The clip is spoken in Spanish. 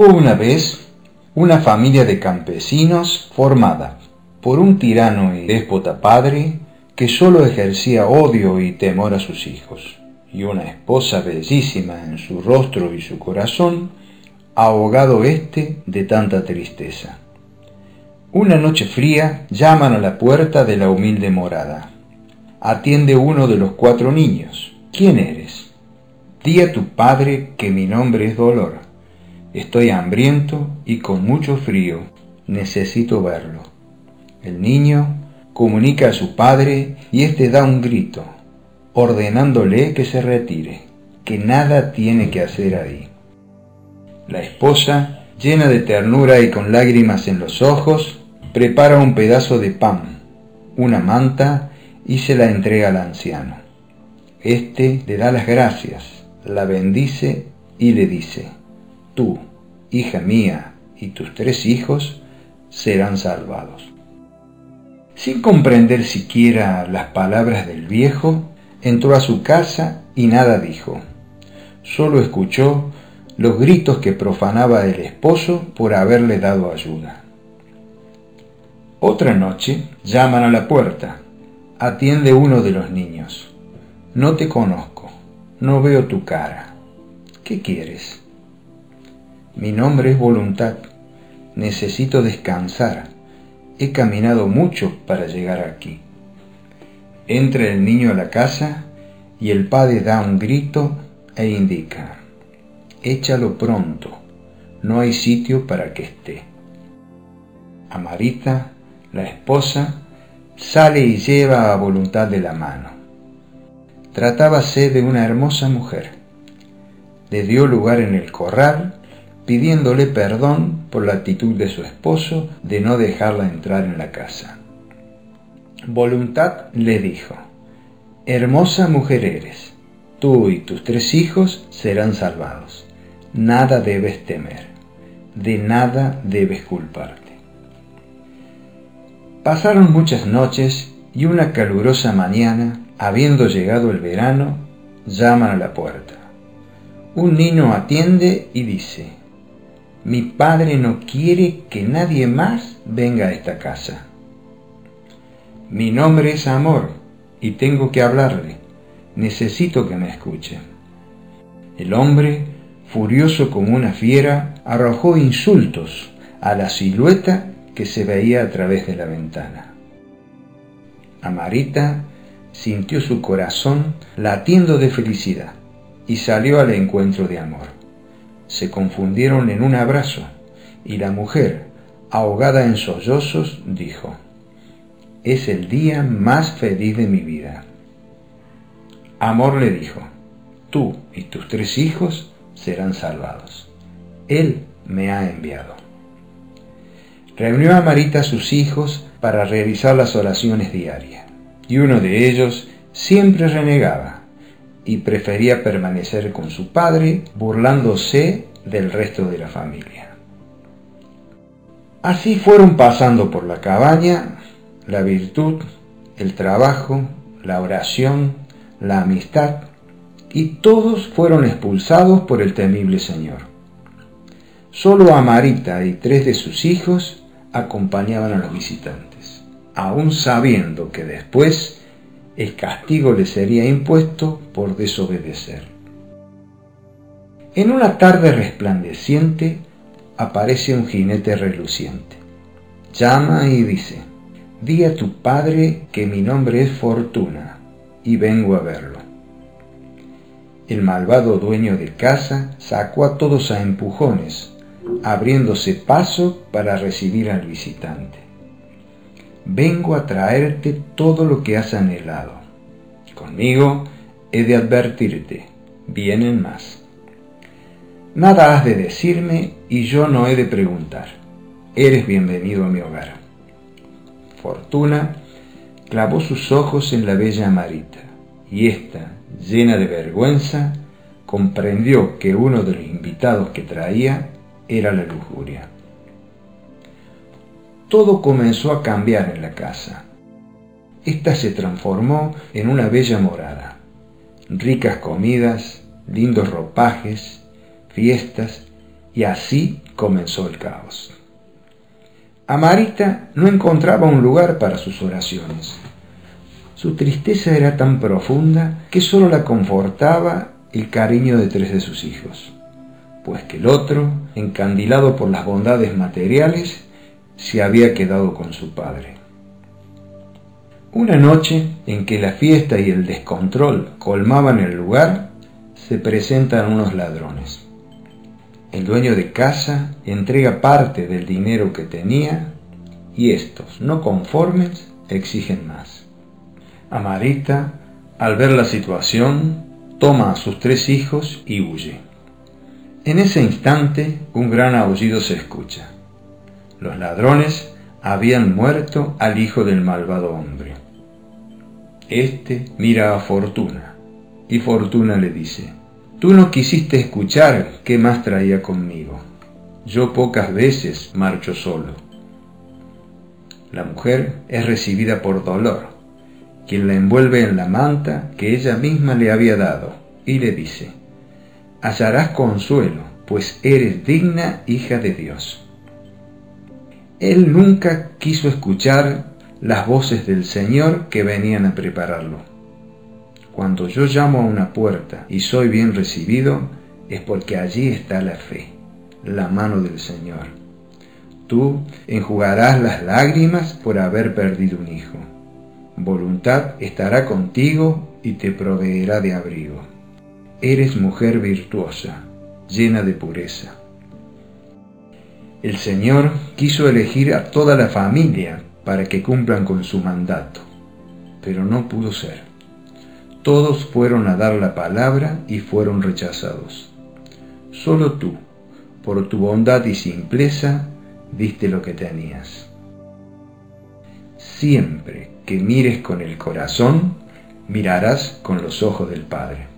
Hubo una vez una familia de campesinos formada por un tirano y déspota padre que sólo ejercía odio y temor a sus hijos, y una esposa bellísima en su rostro y su corazón, ahogado éste de tanta tristeza. Una noche fría llaman a la puerta de la humilde morada. Atiende uno de los cuatro niños. ¿Quién eres? Di a tu padre que mi nombre es Dolor. Estoy hambriento y con mucho frío. Necesito verlo. El niño comunica a su padre y éste da un grito, ordenándole que se retire, que nada tiene que hacer ahí. La esposa, llena de ternura y con lágrimas en los ojos, prepara un pedazo de pan, una manta y se la entrega al anciano. Este le da las gracias, la bendice y le dice, tú, hija mía, y tus tres hijos serán salvados. Sin comprender siquiera las palabras del viejo, entró a su casa y nada dijo. Solo escuchó los gritos que profanaba el esposo por haberle dado ayuda. Otra noche llaman a la puerta. Atiende uno de los niños. No te conozco, no veo tu cara. ¿Qué quieres? Mi nombre es voluntad. Necesito descansar. He caminado mucho para llegar aquí. Entra el niño a la casa y el padre da un grito e indica, échalo pronto, no hay sitio para que esté. Amarita la esposa, sale y lleva a voluntad de la mano. Tratábase de una hermosa mujer. Le dio lugar en el corral, pidiéndole perdón por la actitud de su esposo de no dejarla entrar en la casa. Voluntad le dijo, Hermosa mujer eres, tú y tus tres hijos serán salvados. Nada debes temer, de nada debes culparte. Pasaron muchas noches y una calurosa mañana, habiendo llegado el verano, llaman a la puerta. Un niño atiende y dice, mi padre no quiere que nadie más venga a esta casa. Mi nombre es Amor y tengo que hablarle. Necesito que me escuche. El hombre, furioso como una fiera, arrojó insultos a la silueta que se veía a través de la ventana. Amarita sintió su corazón latiendo de felicidad y salió al encuentro de amor. Se confundieron en un abrazo y la mujer, ahogada en sollozos, dijo, es el día más feliz de mi vida. Amor le dijo, tú y tus tres hijos serán salvados. Él me ha enviado reunió a Marita a sus hijos para realizar las oraciones diarias, y uno de ellos siempre renegaba y prefería permanecer con su padre, burlándose del resto de la familia. Así fueron pasando por la cabaña la virtud, el trabajo, la oración, la amistad, y todos fueron expulsados por el temible Señor. Solo a Marita y tres de sus hijos acompañaban a los visitantes, aun sabiendo que después el castigo les sería impuesto por desobedecer. En una tarde resplandeciente aparece un jinete reluciente. Llama y dice, di a tu padre que mi nombre es Fortuna y vengo a verlo. El malvado dueño de casa sacó a todos a empujones abriéndose paso para recibir al visitante. Vengo a traerte todo lo que has anhelado. Conmigo he de advertirte, vienen más. Nada has de decirme y yo no he de preguntar. Eres bienvenido a mi hogar. Fortuna clavó sus ojos en la bella Marita y ésta, llena de vergüenza, comprendió que uno de los invitados que traía era la lujuria. Todo comenzó a cambiar en la casa. Esta se transformó en una bella morada. Ricas comidas, lindos ropajes, fiestas y así comenzó el caos. Amarita no encontraba un lugar para sus oraciones. Su tristeza era tan profunda que sólo la confortaba el cariño de tres de sus hijos, pues que el otro, encandilado por las bondades materiales, se había quedado con su padre. Una noche en que la fiesta y el descontrol colmaban el lugar, se presentan unos ladrones. El dueño de casa entrega parte del dinero que tenía y estos, no conformes, exigen más. Amarita, al ver la situación, toma a sus tres hijos y huye. En ese instante un gran aullido se escucha. Los ladrones habían muerto al hijo del malvado hombre. Este mira a Fortuna y Fortuna le dice, Tú no quisiste escuchar qué más traía conmigo. Yo pocas veces marcho solo. La mujer es recibida por dolor, quien la envuelve en la manta que ella misma le había dado, y le dice, hallarás consuelo, pues eres digna hija de Dios. Él nunca quiso escuchar las voces del Señor que venían a prepararlo. Cuando yo llamo a una puerta y soy bien recibido, es porque allí está la fe, la mano del Señor. Tú enjugarás las lágrimas por haber perdido un hijo. Voluntad estará contigo y te proveerá de abrigo. Eres mujer virtuosa, llena de pureza el Señor quiso elegir a toda la familia para que cumplan con su mandato, pero no pudo ser. Todos fueron a dar la palabra y fueron rechazados. Solo tú, por tu bondad y simpleza, diste lo que tenías. Siempre que mires con el corazón, mirarás con los ojos del Padre.